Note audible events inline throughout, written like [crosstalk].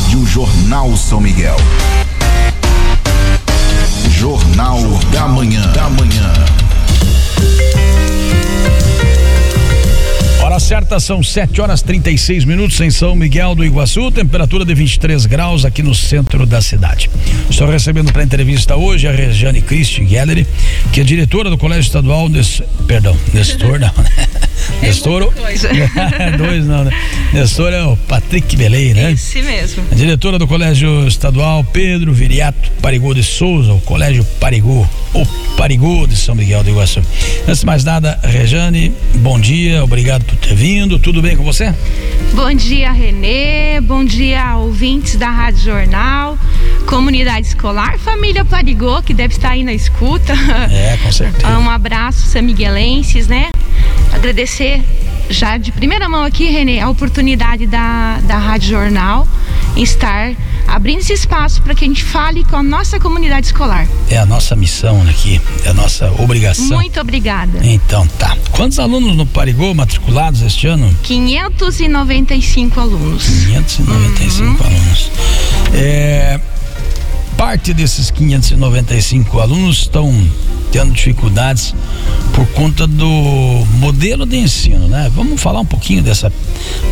Rádio Jornal São Miguel. Jornal da Manhã. Da Manhã. Hora certa são 7 horas 36 minutos em São Miguel do Iguaçu, temperatura de 23 graus aqui no centro da cidade. Estou recebendo para entrevista hoje a Regiane Christi Gallery, que é diretora do Colégio Estadual, Nes, perdão, Nestor não, né? [laughs] É Nestor. [laughs] dois não, né? Nestor é o Patrick Belei, né? Esse mesmo. A diretora do Colégio Estadual Pedro Viriato Parigô de Souza, o Colégio Parigô, o Parigô de São Miguel do Iguaçu. Antes de mais nada, Rejane, bom dia, obrigado por ter vindo. Tudo bem com você? Bom dia, Renê. Bom dia, ouvintes da Rádio Jornal, comunidade escolar, família Parigô, que deve estar aí na escuta. É, com [laughs] certeza. Um abraço, São Miguelenses, né? Agradecer já de primeira mão aqui, Renê, a oportunidade da, da Rádio Jornal estar abrindo esse espaço para que a gente fale com a nossa comunidade escolar. É a nossa missão aqui, é a nossa obrigação. Muito obrigada. Então tá. Quantos alunos no Parigô matriculados este ano? 595 alunos. 595 uhum. alunos. É, parte desses 595 alunos estão tendo dificuldades por conta do modelo de ensino, né? Vamos falar um pouquinho dessa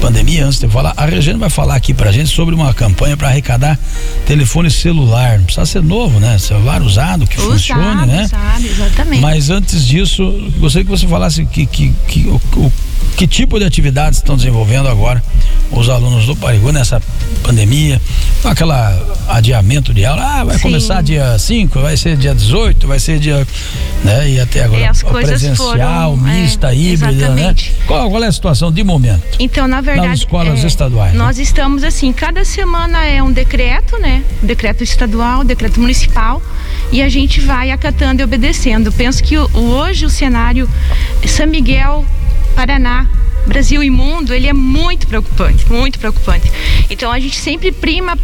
pandemia antes de falar. A Regina vai falar aqui pra gente sobre uma campanha para arrecadar telefone celular. Não precisa ser novo, né? Celular usado que usado, funcione, né? Usado, exatamente. Mas antes disso, gostaria que você falasse que, que, que o, o que tipo de atividades estão desenvolvendo agora os alunos do Parigô nessa pandemia, aquela adiamento de aula, ah, vai Sim. começar dia 5, vai ser dia 18, vai ser dia, né, e até agora e presencial, foram, mista, é, híbrida, né? Qual, qual, é a situação de momento? Então, na verdade, nas escolas é, estaduais. Nós né? estamos assim, cada semana é um decreto, né? Um decreto estadual, um decreto municipal, e a gente vai acatando e obedecendo. Penso que o, hoje o cenário São Miguel Paraná, Brasil e mundo, ele é muito preocupante, muito preocupante. Então a gente sempre prima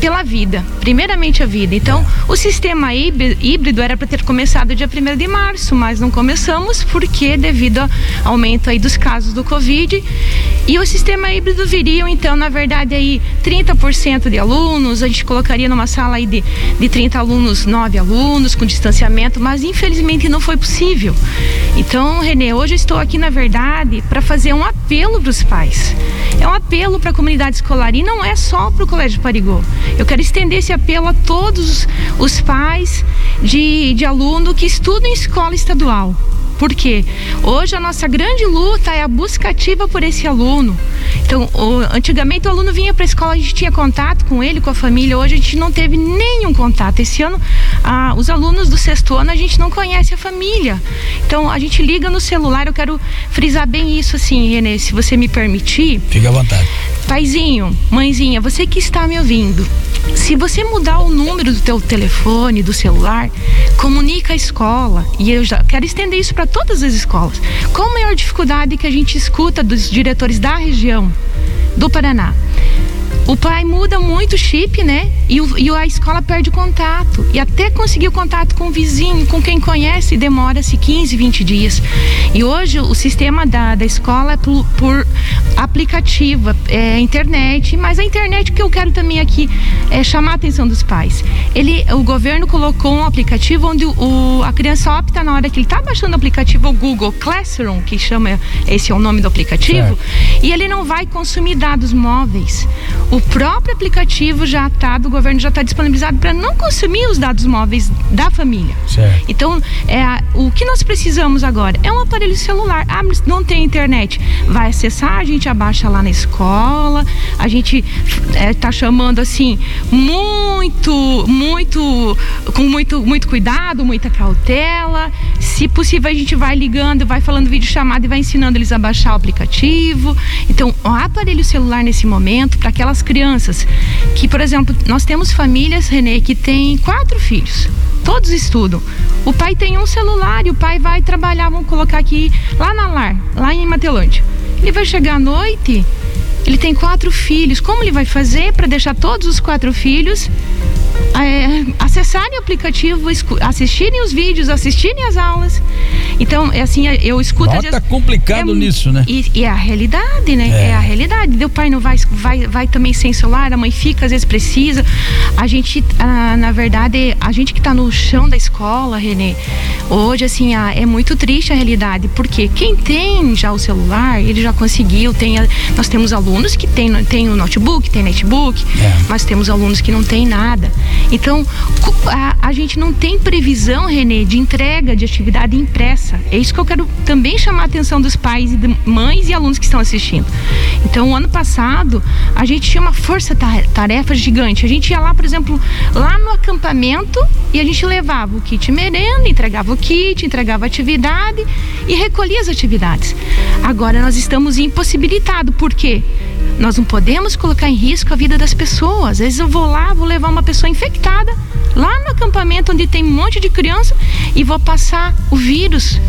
pela vida, primeiramente a vida. Então, o sistema híbrido era para ter começado dia 1 de março, mas não começamos porque devido ao aumento aí dos casos do Covid. E o sistema híbrido viria, então, na verdade, aí 30% de alunos, a gente colocaria numa sala aí de, de 30 alunos, 9 alunos, com distanciamento, mas infelizmente não foi possível. Então, Renê, hoje eu estou aqui, na verdade, para fazer um apelo para os pais. É um apelo para a comunidade escolar e não é só para o Colégio Parigô. Eu quero estender esse apelo a todos os pais de, de aluno que estudam em escola estadual. Porque hoje a nossa grande luta é a busca ativa por esse aluno. Então, o, antigamente o aluno vinha para a escola, a gente tinha contato com ele, com a família. Hoje a gente não teve nenhum contato. Esse ano, os alunos do sexto ano, a gente não conhece a família. Então, a gente liga no celular. Eu quero frisar bem isso, assim, Renê, se você me permitir. Fica à vontade. Paizinho, mãezinha, você que está me ouvindo, se você mudar o número do teu telefone, do celular, comunica a escola. E eu já quero estender isso para todas as escolas. Qual a maior dificuldade que a gente escuta dos diretores da região do Paraná? O pai muda muito o chip, né? E, o, e, a escola perde o contato. E até conseguir o contato com o vizinho, com quem conhece, demora-se 15, 20 dias. E hoje o sistema da, da escola é por, por aplicativo, é internet, mas a internet que eu quero também aqui é chamar a atenção dos pais. Ele, o governo colocou um aplicativo onde o, a criança opta na hora que ele está baixando o aplicativo o Google Classroom, que chama, esse é o nome do aplicativo, certo. e ele não vai consumir dados móveis. O o próprio aplicativo já está, do governo já está disponibilizado para não consumir os dados móveis da família. Certo. Então, é, o que nós precisamos agora é um aparelho celular. Ah, não tem internet. Vai acessar, a gente abaixa lá na escola, a gente está é, tá chamando assim, muito, muito, com muito, muito cuidado, muita cautela. Se possível, a gente vai ligando, vai falando vídeo chamada e vai ensinando eles a baixar o aplicativo. Então, o aparelho celular nesse momento, para aquelas crianças que, por exemplo, nós temos famílias, Renê, que tem quatro filhos. Todos estudam. O pai tem um celular e o pai vai trabalhar, vamos colocar aqui, lá na Lar, lá em Matelândia. Ele vai chegar à noite, ele tem quatro filhos. Como ele vai fazer para deixar todos os quatro filhos é, acessarem o aplicativo, assistirem os vídeos, assistirem as aulas. Então, é assim, eu escuto. Bota vezes, complicado é, nisso, né? E, e, é a realidade, né? É. é. a realidade. O pai não vai, vai, vai também sem celular, a mãe fica, às vezes precisa. A gente, ah, na verdade, a gente que está no chão da escola, Renê, hoje, assim, ah, é muito triste a realidade, porque quem tem já o celular, ele já conseguiu, tem, nós temos alunos que tem, tem o notebook, tem netbook, é. mas temos alunos que não tem nada. Então, a, a gente não tem previsão, Renê, de entrega de atividade impressa. É isso que eu quero também chamar a atenção dos pais e mães e alunos que estão assistindo. Então, ano passado, a gente tinha uma força-tarefa gigante. A gente ia lá, por exemplo, lá no acampamento e a gente levava o kit merenda, entregava o kit, entregava atividade e recolhia as atividades. Agora nós estamos impossibilitados. Por quê? Nós não podemos colocar em risco a vida das pessoas. Às vezes eu vou lá, vou levar uma pessoa infectada lá no acampamento onde tem um monte de criança e vou passar o vírus.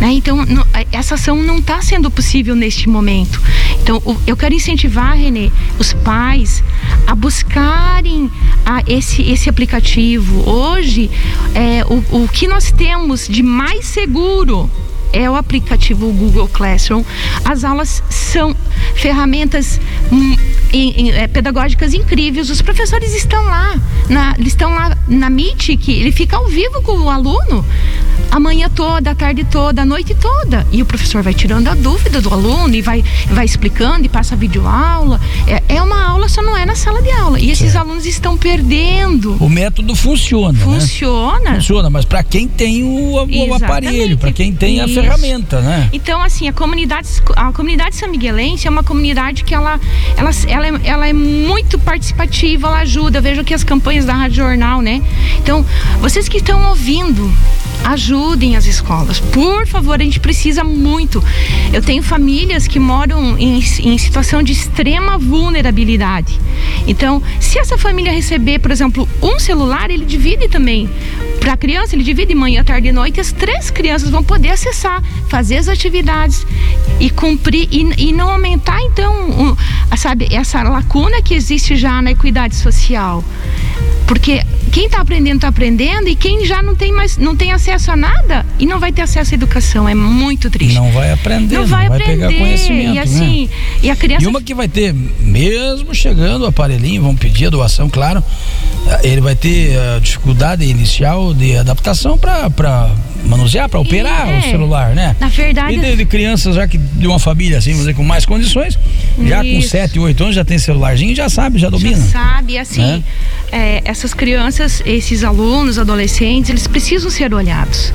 Né? Então, no, essa ação não está sendo possível neste momento. Então, o, eu quero incentivar, Renê, os pais a buscarem a esse, esse aplicativo. Hoje, é, o, o que nós temos de mais seguro é o aplicativo Google Classroom. As aulas são ferramentas hum, em, em, é, pedagógicas incríveis. Os professores estão lá, na, estão lá na Meet, que ele fica ao vivo com o aluno a manhã toda, a tarde toda, a noite toda. E o professor vai tirando a dúvida do aluno e vai, vai explicando e passa videoaula. É, é uma aula, só não é na sala de aula. E esses alunos estão perdendo. O método funciona. Funciona. Né? Funciona, mas para quem tem o, o aparelho, para quem tem Isso. a ferramenta, né? Então, assim, a comunidade, a comunidade São Miguelense é uma comunidade que ela, ela, ela, é, ela é muito participativa, ela ajuda. Veja aqui as campanhas da Rádio Jornal, né? Então, vocês que estão ouvindo, ajudem as escolas. Por favor, a gente precisa muito. Eu tenho famílias que moram em, em situação de extrema vulnerabilidade. Então, se essa família receber, por exemplo, um celular, ele divide também. Para a criança, ele divide manhã, tarde e noite. As três crianças vão poder acessar, fazer as atividades e cumprir e, e não aumentar, então, um, sabe, essa lacuna que existe já na equidade social. Porque quem está aprendendo está aprendendo e quem já não tem mais não tem acesso a nada e não vai ter acesso à educação é muito triste não vai aprender não vai, não vai aprender, pegar conhecimento e assim né? e a criança e uma que vai ter mesmo chegando o aparelhinho vão pedir a doação claro ele vai ter a dificuldade inicial de adaptação para manusear, para operar é, o celular, né? Na verdade. E de, de, crianças já que de uma família assim, vamos dizer, com mais condições, já com 7, 8 anos já tem celularzinho, já sabe, já domina. Já sabe, assim, né? é, essas crianças, esses alunos, adolescentes, eles precisam ser olhados.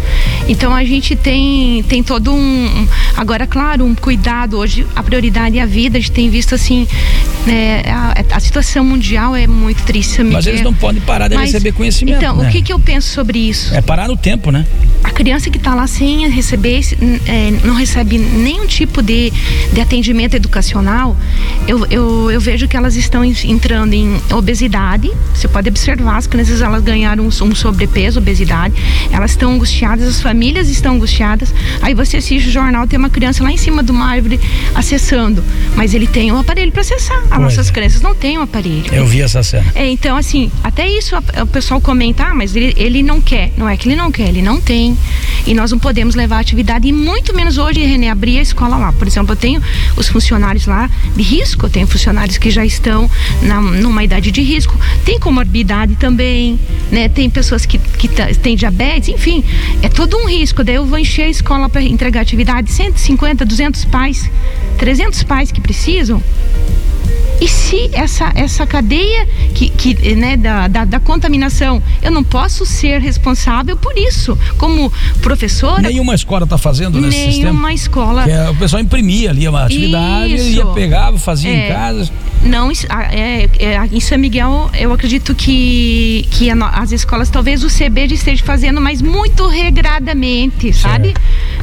Então a gente tem, tem todo um. Agora, claro, um cuidado. Hoje a prioridade é a vida. A gente tem visto assim. Né, a, a situação mundial é muito triste. Mas eles não podem parar de Mas, receber conhecimento. Então, né? o que, que eu penso sobre isso? É parar no tempo, né? A criança que está lá sem receber, é, não recebe nenhum tipo de, de atendimento educacional, eu, eu, eu vejo que elas estão entrando em obesidade. Você pode observar, as crianças elas ganharam um, um sobrepeso, obesidade. Elas estão angustiadas, as famílias estão angustiadas. Aí você assiste o jornal, tem uma criança lá em cima de uma árvore acessando, mas ele tem um aparelho para acessar. As nossas é. crianças não têm um aparelho. Eu vi essa cena. É, então, assim, até isso o pessoal comenta, ah, mas ele, ele não quer. Não é que ele não quer, ele não tem. E nós não podemos levar atividade, e muito menos hoje, René, abrir a escola lá. Por exemplo, eu tenho os funcionários lá de risco, tenho funcionários que já estão na, numa idade de risco, tem comorbidade também, né? Tem pessoas que, que têm diabetes, enfim, é todo um risco. Daí eu vou encher a escola para entregar atividade, 150, 200 pais, 300 pais que precisam. E se essa, essa cadeia que, que, né, da, da, da, contaminação, eu não posso ser responsável por isso. Como professora. Nenhuma escola está fazendo nesse nenhuma sistema? Nenhuma escola. É, o pessoal imprimia ali uma atividade, isso. ia pegava, fazia é, em casa. Não, é, é, em São Miguel, eu acredito que, que as escolas, talvez o CB esteja fazendo, mas muito regradamente, sabe?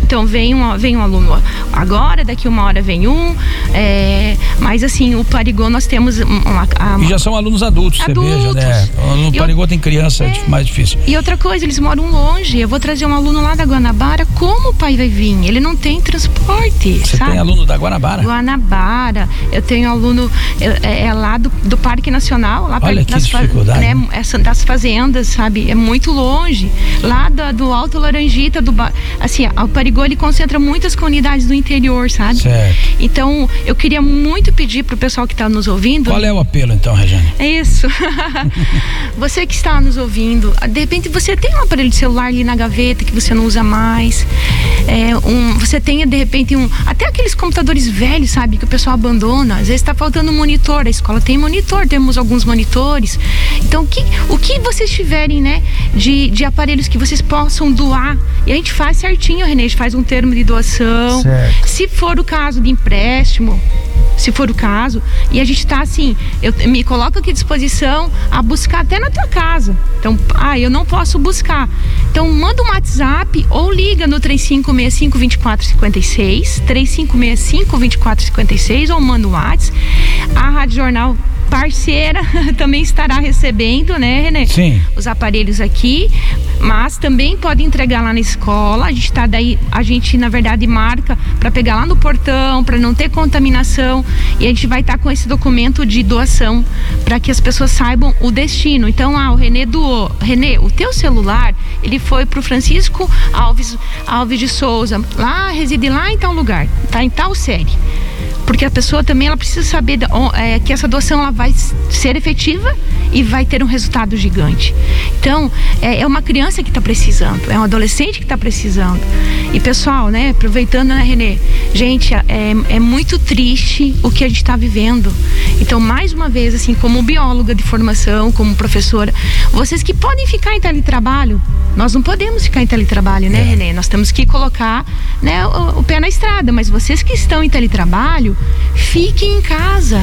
Então vem um, vem um aluno agora, daqui uma hora vem um. É, mas assim, o Parigô nós temos uma, uma, e já são alunos adultos, adultos. você veja, né? No Parigô tem criança é, mais difícil. E outra coisa, eles moram longe. Eu vou trazer um aluno lá da Guanabara, como o pai vai vir? Ele não tem transporte. Você sabe? tem aluno da Guanabara? Guanabara. Eu tenho aluno é, é lá do, do Parque Nacional, lá Olha perto das, dificuldade. Né, essa, das fazendas, sabe? É muito longe. Lá do, do Alto Laranjita, do assim, o Parigô ele concentra muitas comunidades do interior, sabe? Certo. Então, eu queria muito pedir pro pessoal que está nos ouvindo. Qual é o apelo então, Regiane? É isso. [laughs] você que está nos ouvindo, de repente você tem um aparelho de celular ali na gaveta que você não usa mais. É, um, você tenha de repente um. Até aqueles computadores velhos, sabe, que o pessoal abandona. Às vezes está faltando um monitor. A escola tem monitor, temos alguns monitores. Então, o que, o que vocês tiverem, né, de, de aparelhos que vocês possam doar, e a gente faz certinho, Renê, gente faz um termo de doação. Certo. Se for o caso de empréstimo, se for o caso. E a gente está assim, eu me coloco aqui à disposição a buscar até na tua casa. Então, ah, eu não posso buscar. Então, manda um WhatsApp ou liga no 3565 2456, 3565 2456 ou manda um WhatsApp. A Rádio Jornal parceira [laughs] também estará recebendo, né, Renê? Sim. Os aparelhos aqui, mas também pode entregar lá na escola. A gente tá daí, a gente na verdade marca para pegar lá no portão, para não ter contaminação, e a gente vai estar tá com esse documento de doação para que as pessoas saibam o destino. Então, ah, o Renê doou. Renê, o teu celular, ele foi pro Francisco Alves Alves de Souza, lá reside lá em tal lugar, tá em tal série porque a pessoa também ela precisa saber é, que essa doação ela vai ser efetiva e vai ter um resultado gigante. Então é, é uma criança que está precisando, é um adolescente que está precisando. E pessoal, né, aproveitando, né, Renê, gente, é, é muito triste o que a gente está vivendo. Então mais uma vez, assim, como bióloga de formação, como professora, vocês que podem ficar em teletrabalho, nós não podemos ficar em teletrabalho, né, é. Renê? Nós temos que colocar né, o, o pé na estrada. Mas vocês que estão em teletrabalho, fiquem em casa.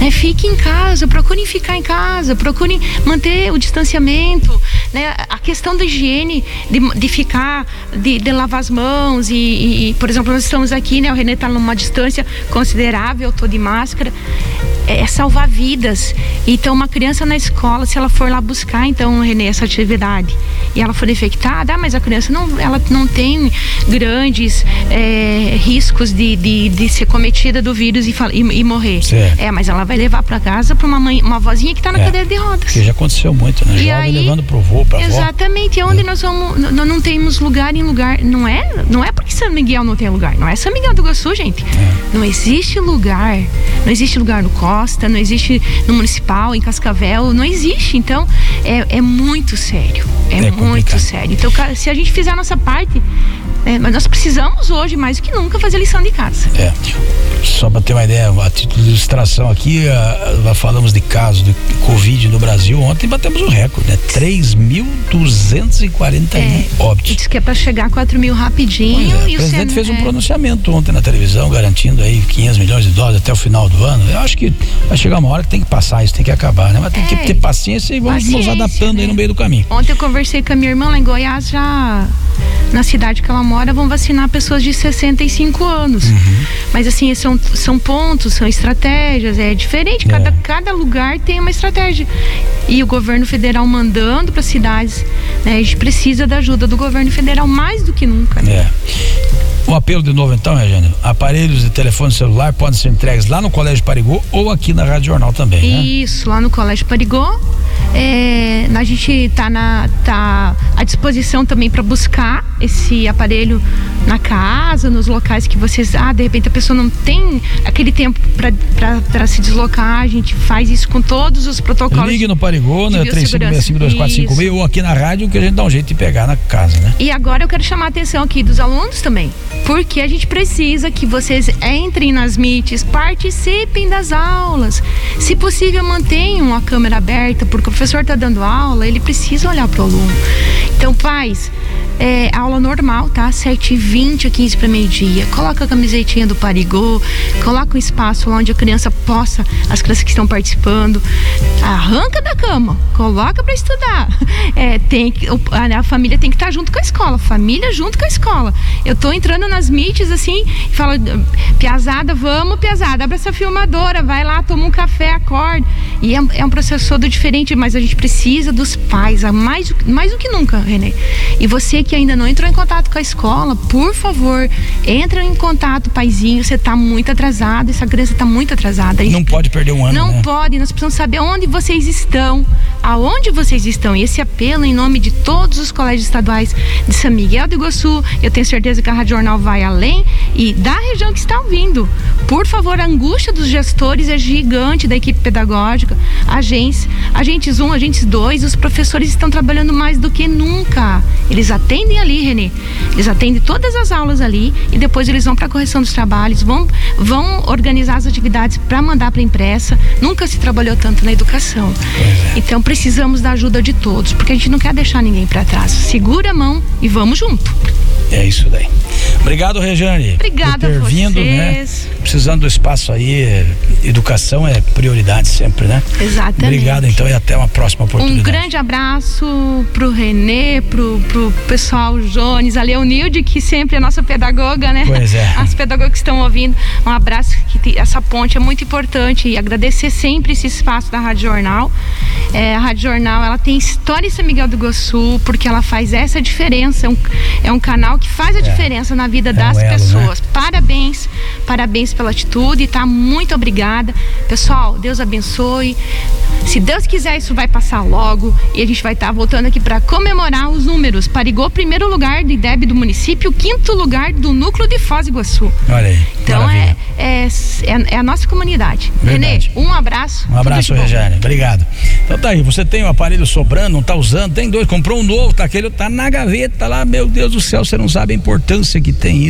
Né? Fiquem em casa, procurem ficar em casa, procurem manter o distanciamento. Né? A questão da higiene, de, de ficar, de, de, lavar as mãos. E, e, por exemplo, nós estamos aqui, né? o Renê está numa distância considerável, estou de máscara. É, é salvar vidas. Então, uma criança na escola, se ela for lá buscar, então, Renê, essa atividade, e ela for infectada, ah, mas a criança não, ela não tem grandes é, riscos de, de, de, ser cometida do vírus e, e, e morrer. Certo. É, mas ela vai levar para casa para uma mãe, uma vozinha que está na é, cadeira de rodas. Que já aconteceu muito, né? E Jovem aí, levando pro vô, pra Exatamente, avó. onde é. nós vamos, nós não temos lugar em lugar, não é, não é porque São Miguel não tem lugar, não é São Miguel do Iguaçu, gente. É. Não existe lugar, não existe lugar no Costa, não existe no Municipal, em Cascavel, não existe. Então, é, é muito sério, é, é muito complicado. sério. Então, se a gente fizer a nossa parte, é, mas nós precisamos hoje, mais do que nunca, fazer lição de casa. É. Só para ter uma ideia, a título de ilustração aqui, a, falamos de casos de Covid no Brasil. Ontem batemos o recorde, né? 3.241 é, óbitos. Diz que é para chegar a 4 mil rapidinho. O presidente fez um é. pronunciamento ontem na televisão, garantindo aí 500 milhões de dólares até o final do ano. Eu acho que vai chegar uma hora que tem que passar isso, tem que acabar, né? Mas tem que é. ter paciência e vamos paciência, nos adaptando né? aí no meio do caminho. Ontem eu conversei com a minha irmã lá em Goiás, já na cidade que ela mora, vão vacinar pessoas de 65 anos. Uhum. Mas assim, são, são pontos, são estratégias, é diferente. Cada, é. cada lugar tem uma estratégia. E o governo federal mandando para cidades, né? A gente precisa da ajuda do governo federal mais do que nunca. Né? É. O apelo de novo então, Regina, aparelhos de telefone celular podem ser entregues lá no Colégio Parigô ou aqui na Rádio Jornal também, né? Isso, lá no Colégio Parigô. É, a gente está tá à disposição também para buscar esse aparelho na casa, nos locais que vocês. Ah, de repente a pessoa não tem aquele tempo para se deslocar. A gente faz isso com todos os protocolos. Ligue no Parigô, né? 35652456 ou aqui na rádio que a gente dá um jeito de pegar na casa, né? E agora eu quero chamar a atenção aqui dos alunos também. Porque a gente precisa que vocês entrem nas MITs, participem das aulas. Se possível, mantenham a câmera aberta, porque o professor está dando aula, ele precisa olhar para o aluno. Então, pais, é, aula normal, tá? 7h20 a 15 para meio-dia. Coloca a camisetinha do Parigô, coloca um espaço onde a criança possa, as crianças que estão participando, arranca da cama, coloca para estudar. [laughs] É, tem a, a, família tem que estar tá junto com a escola, família junto com a escola. Eu tô entrando nas mídias assim e falo, Piazada, vamos, Piazada, abre essa filmadora, vai lá, toma um café, acorde. E é, é um processo todo diferente, mas a gente precisa dos pais, mais, mais do que nunca, Renê. E você que ainda não entrou em contato com a escola, por favor, entra em contato, paizinho. Você está muito atrasado, essa criança está muito atrasada. Não pode perder um ano. Não né? pode, nós precisamos saber onde vocês estão, aonde vocês estão. E esse apelo em nome de todos os colégios estaduais de São Miguel do Iguaçu, eu tenho certeza que a Rádio Jornal vai além e da região que está ouvindo. Por favor, a angústia dos gestores é gigante da equipe pedagógica, agentes, agentes 1, um, agentes 2, os professores estão trabalhando mais do que nunca. Eles atendem ali, Renê. Eles atendem todas as aulas ali e depois eles vão para a correção dos trabalhos, vão, vão organizar as atividades para mandar para impressa. Nunca se trabalhou tanto na educação. É. Então precisamos da ajuda de todos, porque a gente não quer deixar ninguém para trás. Segura a mão e vamos junto. É isso daí. Obrigado, Rejane. Obrigada por ter vindo, né? Precisando do espaço aí, educação é prioridade sempre, né? Exatamente. Obrigado, então, e até uma próxima oportunidade. Um grande abraço pro Renê, pro, pro pessoal Jones, a Leonilde, que sempre é nossa pedagoga, né? Pois é. As pedagogas que estão ouvindo, um abraço, que essa ponte é muito importante e agradecer sempre esse espaço da Rádio Jornal. É, a Rádio Jornal, ela tem história em São Miguel do Iguaçu, porque ela faz essa diferença, é um, é um canal que faz a é. diferença na vida é das elo, pessoas. Né? Parabéns, parabéns pela atitude, tá? Muito obrigada. Pessoal, Deus abençoe. Se Deus quiser, isso vai passar logo e a gente vai estar tá voltando aqui para comemorar os números. Parigou primeiro lugar do IDEB do município, quinto lugar do núcleo de Foz do Iguaçu. Olha aí. Então é, é, é, é, a nossa comunidade. Verdade. Renê, um abraço. Um abraço, Regiane. Obrigado. Então tá aí, você tem um aparelho sobrando, não tá usando, tem dois, comprou um novo, tá aquele, tá na gaveta lá, meu Deus do céu, você não sabe a importância que tem isso.